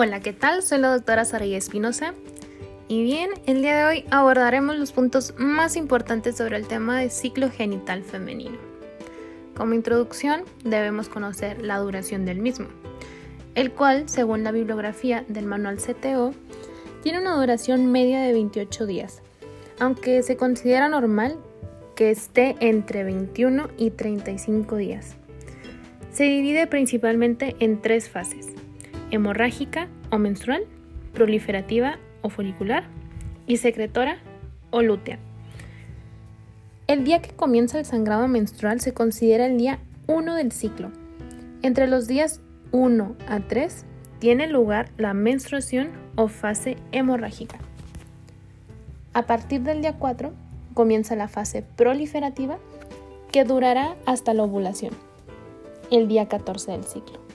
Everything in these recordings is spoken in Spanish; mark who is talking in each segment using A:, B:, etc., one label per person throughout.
A: Hola, ¿qué tal? Soy la doctora Saraya Espinosa. Y bien, el día de hoy abordaremos los puntos más importantes sobre el tema de ciclo genital femenino. Como introducción, debemos conocer la duración del mismo, el cual, según la bibliografía del manual CTO, tiene una duración media de 28 días, aunque se considera normal que esté entre 21 y 35 días. Se divide principalmente en tres fases, hemorrágica o menstrual, proliferativa o folicular y secretora o lútea. El día que comienza el sangrado menstrual se considera el día 1 del ciclo. Entre los días 1 a 3 tiene lugar la menstruación o fase hemorrágica. A partir del día 4 comienza la fase proliferativa que durará hasta la ovulación, el día 14 del ciclo.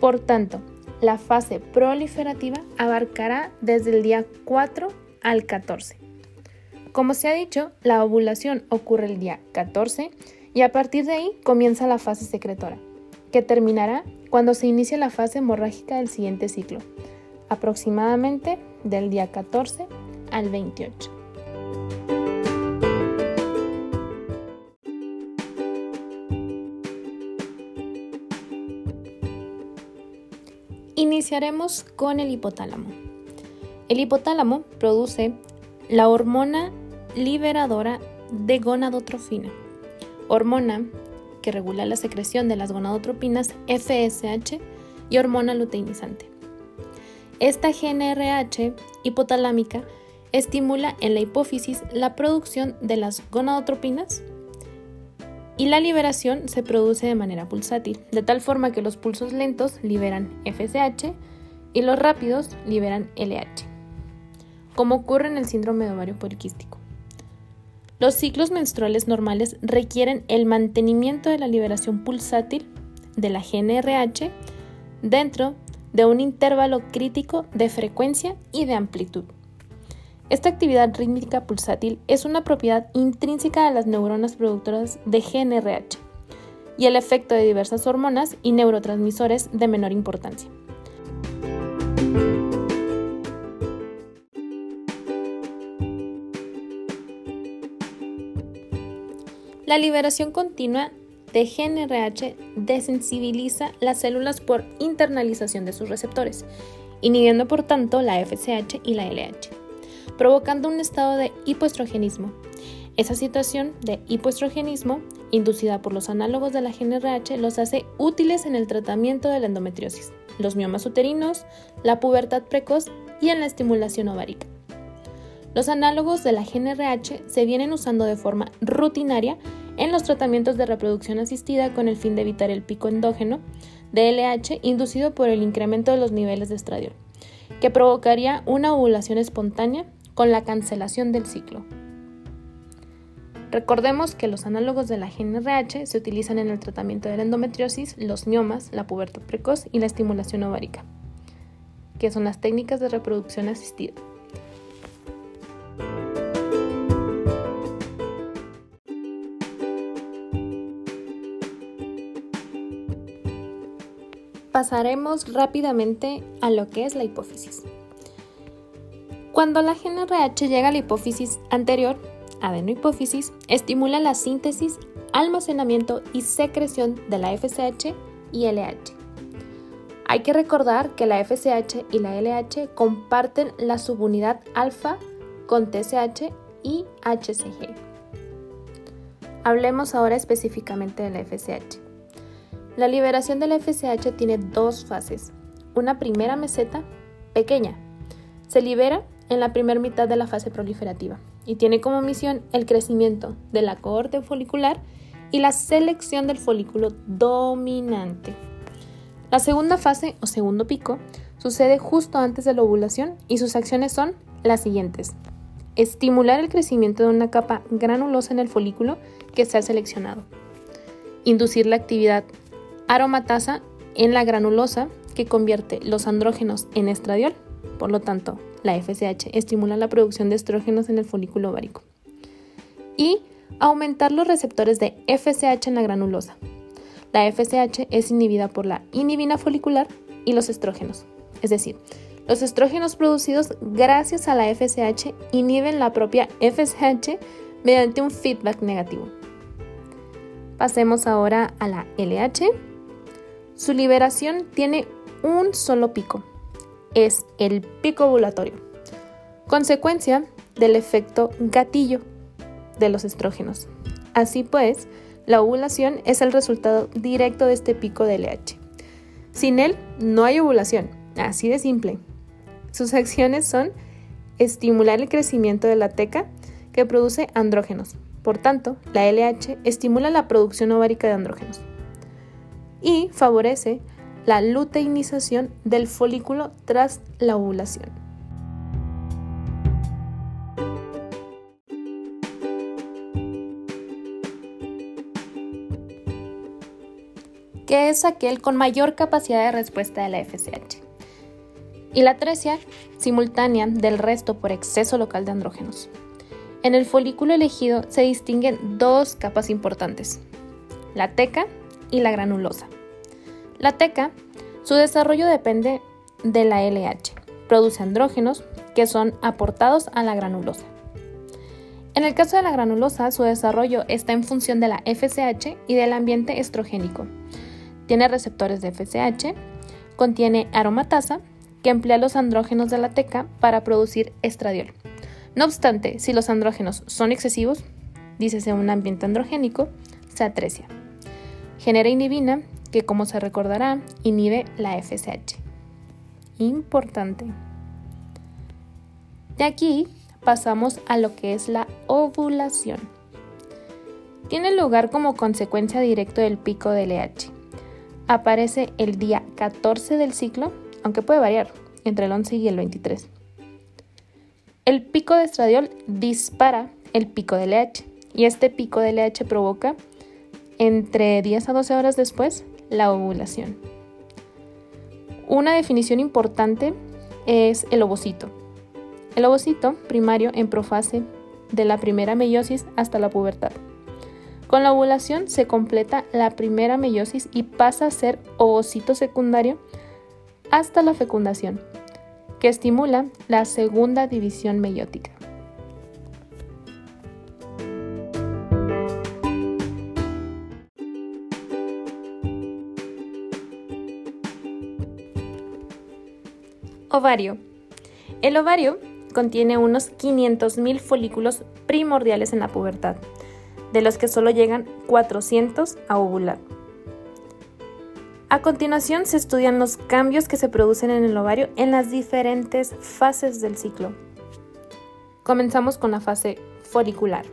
A: Por tanto, la fase proliferativa abarcará desde el día 4 al 14. Como se ha dicho, la ovulación ocurre el día 14 y a partir de ahí comienza la fase secretora, que terminará cuando se inicie la fase hemorrágica del siguiente ciclo, aproximadamente del día 14 al 28. Iniciaremos con el hipotálamo. El hipotálamo produce la hormona liberadora de gonadotrofina, hormona que regula la secreción de las gonadotropinas FSH y hormona luteinizante. Esta GNRH hipotalámica estimula en la hipófisis la producción de las gonadotropinas y la liberación se produce de manera pulsátil, de tal forma que los pulsos lentos liberan FSH y los rápidos liberan LH, como ocurre en el síndrome de ovario poliquístico. Los ciclos menstruales normales requieren el mantenimiento de la liberación pulsátil de la GNRH dentro de un intervalo crítico de frecuencia y de amplitud. Esta actividad rítmica pulsátil es una propiedad intrínseca de las neuronas productoras de GNRH y el efecto de diversas hormonas y neurotransmisores de menor importancia. La liberación continua de GNRH desensibiliza las células por internalización de sus receptores, inhibiendo por tanto la FSH y la LH provocando un estado de hipoestrogenismo. Esa situación de hipoestrogenismo, inducida por los análogos de la GNRH, los hace útiles en el tratamiento de la endometriosis, los miomas uterinos, la pubertad precoz y en la estimulación ovárica. Los análogos de la GNRH se vienen usando de forma rutinaria en los tratamientos de reproducción asistida con el fin de evitar el pico endógeno de LH inducido por el incremento de los niveles de estradiol, que provocaría una ovulación espontánea con la cancelación del ciclo. Recordemos que los análogos de la GNRH se utilizan en el tratamiento de la endometriosis, los miomas, la pubertad precoz y la estimulación ovárica, que son las técnicas de reproducción asistida. Pasaremos rápidamente a lo que es la hipófisis. Cuando la GNRH llega a la hipófisis anterior, adenohipófisis, estimula la síntesis, almacenamiento y secreción de la FSH y LH. Hay que recordar que la FSH y la LH comparten la subunidad alfa con TSH y HCG. Hablemos ahora específicamente de la FSH. La liberación de la FSH tiene dos fases. Una primera meseta pequeña. Se libera en la primera mitad de la fase proliferativa y tiene como misión el crecimiento de la cohorte folicular y la selección del folículo dominante. La segunda fase o segundo pico sucede justo antes de la ovulación y sus acciones son las siguientes. Estimular el crecimiento de una capa granulosa en el folículo que se ha seleccionado. Inducir la actividad aromatasa en la granulosa que convierte los andrógenos en estradiol, por lo tanto, la FSH, estimula la producción de estrógenos en el folículo ovárico. Y aumentar los receptores de FSH en la granulosa. La FSH es inhibida por la inhibina folicular y los estrógenos. Es decir, los estrógenos producidos gracias a la FSH inhiben la propia FSH mediante un feedback negativo. Pasemos ahora a la LH. Su liberación tiene un solo pico. Es el pico ovulatorio. Consecuencia del efecto gatillo de los estrógenos. Así pues, la ovulación es el resultado directo de este pico de LH. Sin él, no hay ovulación. Así de simple. Sus acciones son estimular el crecimiento de la teca que produce andrógenos. Por tanto, la LH estimula la producción ovárica de andrógenos y favorece la luteinización del folículo tras la ovulación. que es aquel con mayor capacidad de respuesta de la FSH. Y la atresia simultánea del resto por exceso local de andrógenos. En el folículo elegido se distinguen dos capas importantes, la teca y la granulosa. La teca, su desarrollo depende de la LH, produce andrógenos que son aportados a la granulosa. En el caso de la granulosa, su desarrollo está en función de la FSH y del ambiente estrogénico. Tiene receptores de FSH, contiene aromatasa, que emplea los andrógenos de la teca para producir estradiol. No obstante, si los andrógenos son excesivos, dícese un ambiente androgénico, se atresia. Genera inhibina, que como se recordará, inhibe la FSH. Importante. De aquí pasamos a lo que es la ovulación. Tiene lugar como consecuencia directa del pico del LH. Aparece el día 14 del ciclo, aunque puede variar entre el 11 y el 23. El pico de estradiol dispara el pico de LH y este pico de LH provoca entre 10 a 12 horas después la ovulación. Una definición importante es el ovocito. El ovocito primario en profase de la primera meiosis hasta la pubertad. Con la ovulación se completa la primera meiosis y pasa a ser ovocito secundario hasta la fecundación que estimula la segunda división meiótica. Ovario. El ovario contiene unos 500.000 folículos primordiales en la pubertad, de los que solo llegan 400 a ovular. A continuación se estudian los cambios que se producen en el ovario en las diferentes fases del ciclo. Comenzamos con la fase folicular.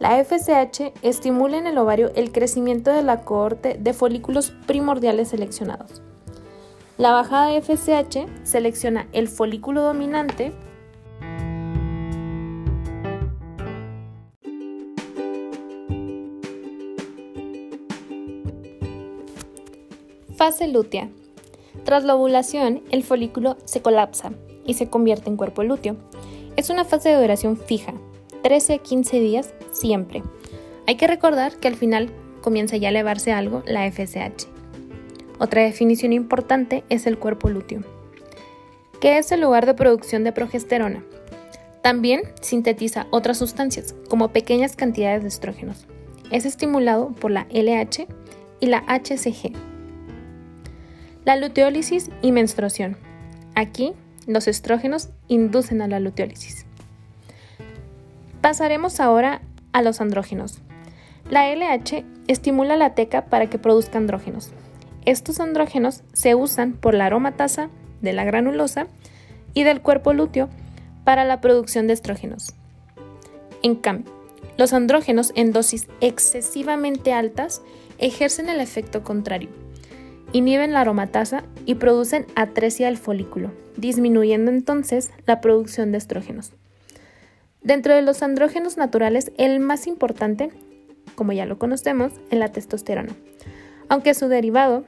A: La FSH estimula en el ovario el crecimiento de la cohorte de folículos primordiales seleccionados. La bajada de FSH selecciona el folículo dominante Fase lútea. Tras la ovulación, el folículo se colapsa y se convierte en cuerpo lúteo. Es una fase de duración fija, 13 a 15 días siempre. Hay que recordar que al final comienza ya a elevarse algo la FSH. Otra definición importante es el cuerpo lúteo, que es el lugar de producción de progesterona. También sintetiza otras sustancias, como pequeñas cantidades de estrógenos. Es estimulado por la LH y la HCG. La luteólisis y menstruación. Aquí, los estrógenos inducen a la luteólisis. Pasaremos ahora a los andrógenos. La LH estimula la teca para que produzca andrógenos. Estos andrógenos se usan por la aromatasa de la granulosa y del cuerpo lúteo para la producción de estrógenos. En cambio, los andrógenos en dosis excesivamente altas ejercen el efecto contrario inhiben la aromatasa y producen atresia del folículo, disminuyendo entonces la producción de estrógenos. Dentro de los andrógenos naturales, el más importante, como ya lo conocemos, es la testosterona, aunque su derivado,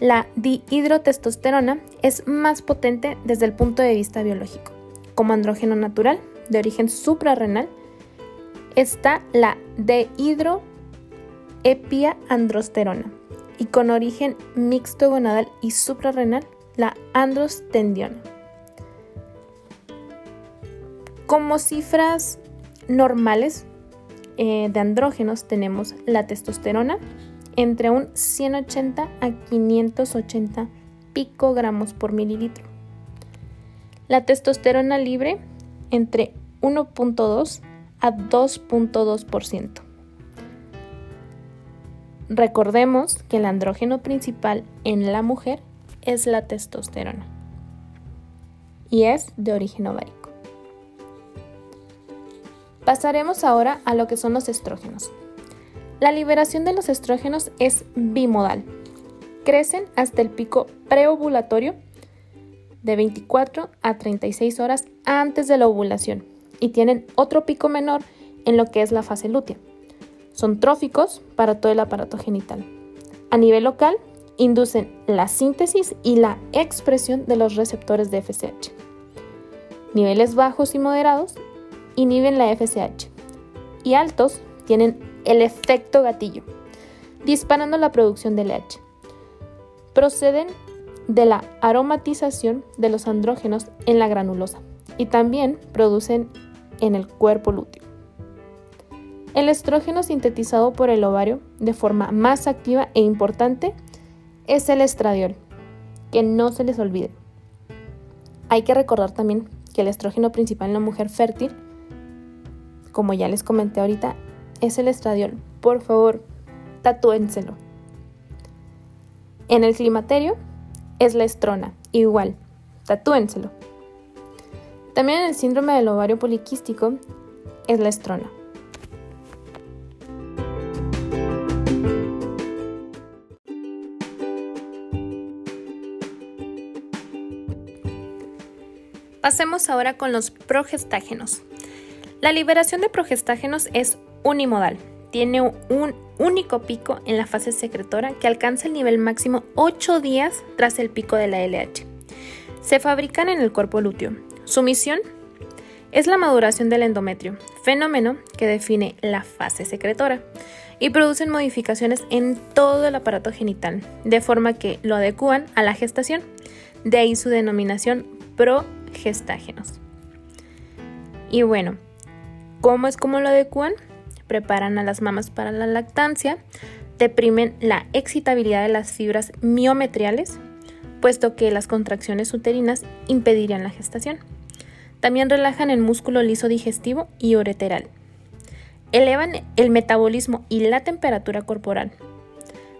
A: la dihidrotestosterona, es más potente desde el punto de vista biológico. Como andrógeno natural de origen suprarrenal, está la dehidroepiandrosterona, y con origen mixto gonadal y suprarrenal, la androstendiona. Como cifras normales eh, de andrógenos tenemos la testosterona entre un 180 a 580 picogramos por mililitro. La testosterona libre entre 1.2 a 2.2%. Recordemos que el andrógeno principal en la mujer es la testosterona y es de origen ovárico. Pasaremos ahora a lo que son los estrógenos. La liberación de los estrógenos es bimodal. Crecen hasta el pico preovulatorio de 24 a 36 horas antes de la ovulación y tienen otro pico menor en lo que es la fase lútea. Son tróficos para todo el aparato genital. A nivel local, inducen la síntesis y la expresión de los receptores de FSH. Niveles bajos y moderados inhiben la FSH y altos tienen el efecto gatillo, disparando la producción de LH. Proceden de la aromatización de los andrógenos en la granulosa y también producen en el cuerpo lúteo. El estrógeno sintetizado por el ovario de forma más activa e importante es el estradiol, que no se les olvide. Hay que recordar también que el estrógeno principal en la mujer fértil como ya les comenté ahorita, es el estradiol. Por favor, tatúenselo. En el climaterio es la estrona, igual, tatúenselo. También en el síndrome del ovario poliquístico es la estrona. Pasemos ahora con los progestágenos. La liberación de progestágenos es unimodal. Tiene un único pico en la fase secretora que alcanza el nivel máximo 8 días tras el pico de la LH. Se fabrican en el cuerpo lúteo. Su misión es la maduración del endometrio, fenómeno que define la fase secretora, y producen modificaciones en todo el aparato genital, de forma que lo adecúan a la gestación. De ahí su denominación progestágenos. Y bueno, ¿Cómo es como lo adecuan? Preparan a las mamas para la lactancia, deprimen la excitabilidad de las fibras miometriales, puesto que las contracciones uterinas impedirían la gestación. También relajan el músculo liso digestivo y ureteral. Elevan el metabolismo y la temperatura corporal.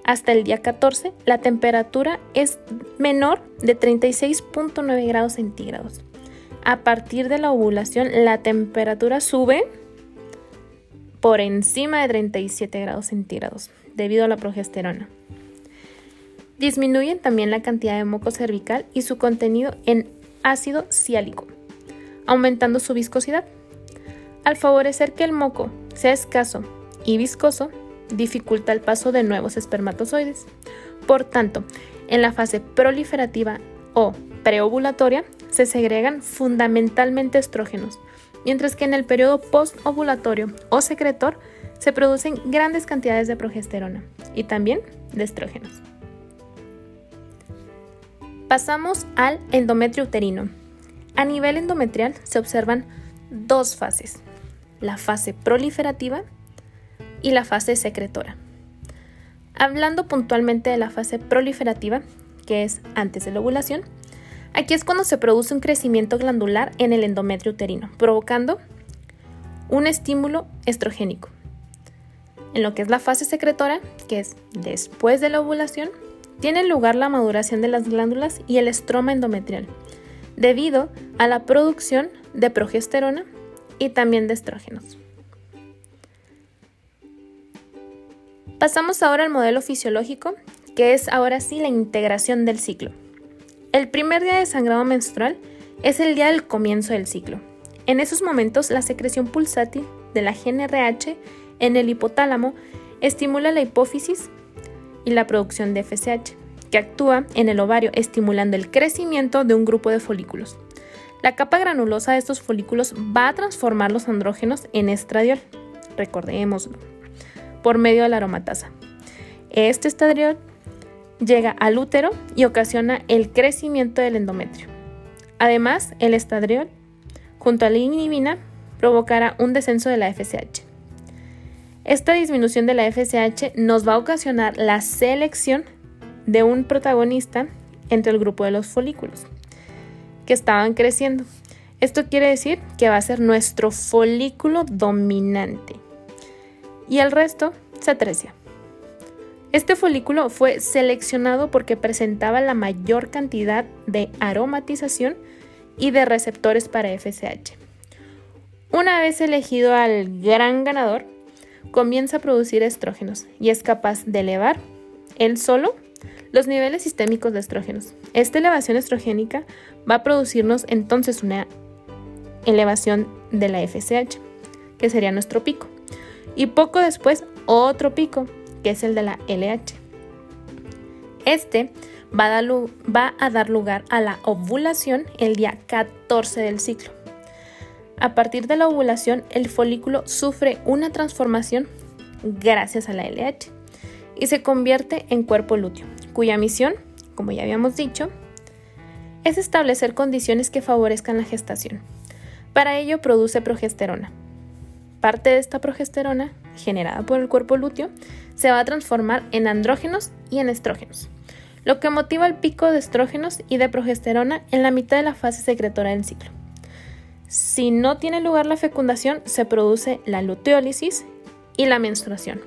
A: Hasta el día 14, la temperatura es menor de 36.9 grados centígrados a partir de la ovulación la temperatura sube por encima de 37 grados centígrados debido a la progesterona. Disminuyen también la cantidad de moco cervical y su contenido en ácido ciálico, aumentando su viscosidad. Al favorecer que el moco sea escaso y viscoso, dificulta el paso de nuevos espermatozoides. Por tanto, en la fase proliferativa o preovulatoria se segregan fundamentalmente estrógenos, mientras que en el periodo postovulatorio o secretor se producen grandes cantidades de progesterona y también de estrógenos. Pasamos al endometrio uterino. A nivel endometrial se observan dos fases, la fase proliferativa y la fase secretora. Hablando puntualmente de la fase proliferativa, que es antes de la ovulación, Aquí es cuando se produce un crecimiento glandular en el endometrio uterino, provocando un estímulo estrogénico. En lo que es la fase secretora, que es después de la ovulación, tiene lugar la maduración de las glándulas y el estroma endometrial, debido a la producción de progesterona y también de estrógenos. Pasamos ahora al modelo fisiológico, que es ahora sí la integración del ciclo. El primer día de sangrado menstrual es el día del comienzo del ciclo. En esos momentos, la secreción pulsátil de la GNRH en el hipotálamo estimula la hipófisis y la producción de FSH, que actúa en el ovario estimulando el crecimiento de un grupo de folículos. La capa granulosa de estos folículos va a transformar los andrógenos en estradiol, recordémoslo, por medio de la aromatasa. Este estradiol llega al útero y ocasiona el crecimiento del endometrio. Además, el estadriol, junto a la inhibina, provocará un descenso de la FSH. Esta disminución de la FSH nos va a ocasionar la selección de un protagonista entre el grupo de los folículos que estaban creciendo. Esto quiere decir que va a ser nuestro folículo dominante y el resto se atrecia. Este folículo fue seleccionado porque presentaba la mayor cantidad de aromatización y de receptores para FSH. Una vez elegido al gran ganador, comienza a producir estrógenos y es capaz de elevar él solo los niveles sistémicos de estrógenos. Esta elevación estrogénica va a producirnos entonces una elevación de la FSH, que sería nuestro pico. Y poco después otro pico, que es el de la LH. Este va a, dar, va a dar lugar a la ovulación el día 14 del ciclo. A partir de la ovulación, el folículo sufre una transformación gracias a la LH y se convierte en cuerpo lúteo, cuya misión, como ya habíamos dicho, es establecer condiciones que favorezcan la gestación. Para ello produce progesterona. Parte de esta progesterona, generada por el cuerpo lúteo, se va a transformar en andrógenos y en estrógenos, lo que motiva el pico de estrógenos y de progesterona en la mitad de la fase secretora del ciclo. Si no tiene lugar la fecundación, se produce la luteólisis y la menstruación.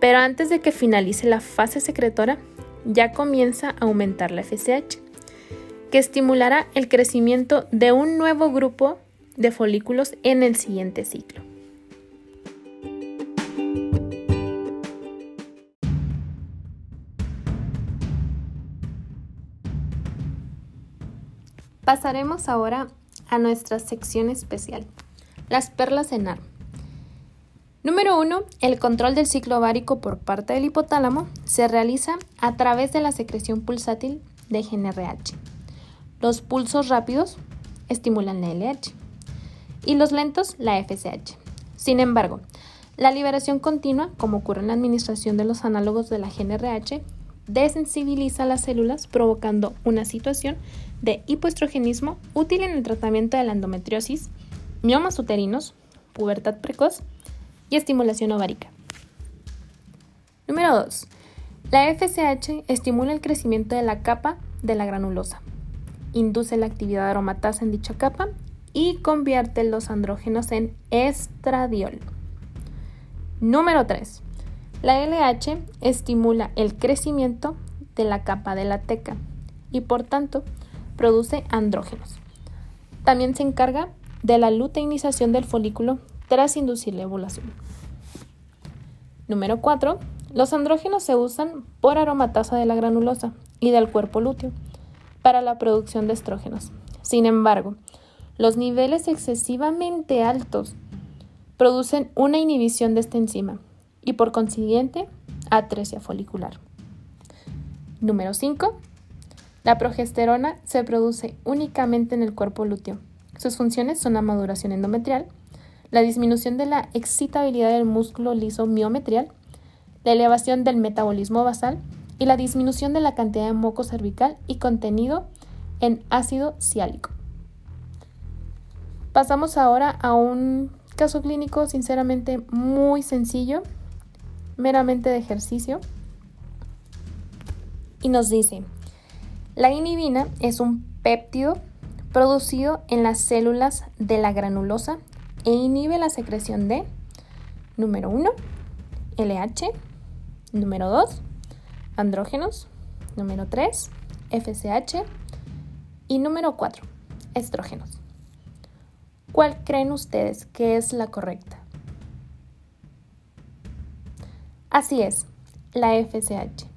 A: Pero antes de que finalice la fase secretora, ya comienza a aumentar la FSH, que estimulará el crecimiento de un nuevo grupo de folículos en el siguiente ciclo. Pasaremos ahora a nuestra sección especial, las perlas en ar. Número 1. El control del ciclo ovárico por parte del hipotálamo se realiza a través de la secreción pulsátil de GNRH. Los pulsos rápidos estimulan la LH y los lentos la FSH. Sin embargo, la liberación continua, como ocurre en la administración de los análogos de la GNRH, desensibiliza las células provocando una situación de hipoestrogenismo útil en el tratamiento de la endometriosis, miomas uterinos, pubertad precoz y estimulación ovárica. Número 2. La FSH estimula el crecimiento de la capa de la granulosa, induce la actividad aromatasa en dicha capa y convierte los andrógenos en estradiol. Número 3. La LH estimula el crecimiento de la capa de la teca y por tanto produce andrógenos. También se encarga de la luteinización del folículo tras inducir la ovulación. Número 4. Los andrógenos se usan por aromatasa de la granulosa y del cuerpo lúteo para la producción de estrógenos. Sin embargo, los niveles excesivamente altos producen una inhibición de esta enzima y por consiguiente atresia folicular. Número 5. La progesterona se produce únicamente en el cuerpo lúteo. Sus funciones son la maduración endometrial, la disminución de la excitabilidad del músculo liso miometrial, la elevación del metabolismo basal y la disminución de la cantidad de moco cervical y contenido en ácido ciálico. Pasamos ahora a un caso clínico sinceramente muy sencillo meramente de ejercicio. Y nos dice, la inhibina es un péptido producido en las células de la granulosa e inhibe la secreción de, número 1, LH, número 2, andrógenos, número 3, FSH y número 4, estrógenos. ¿Cuál creen ustedes que es la correcta? Así es, la FSH.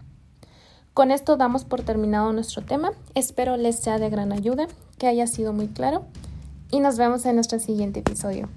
A: Con esto damos por terminado nuestro tema. Espero les sea de gran ayuda, que haya sido muy claro y nos vemos en nuestro siguiente episodio.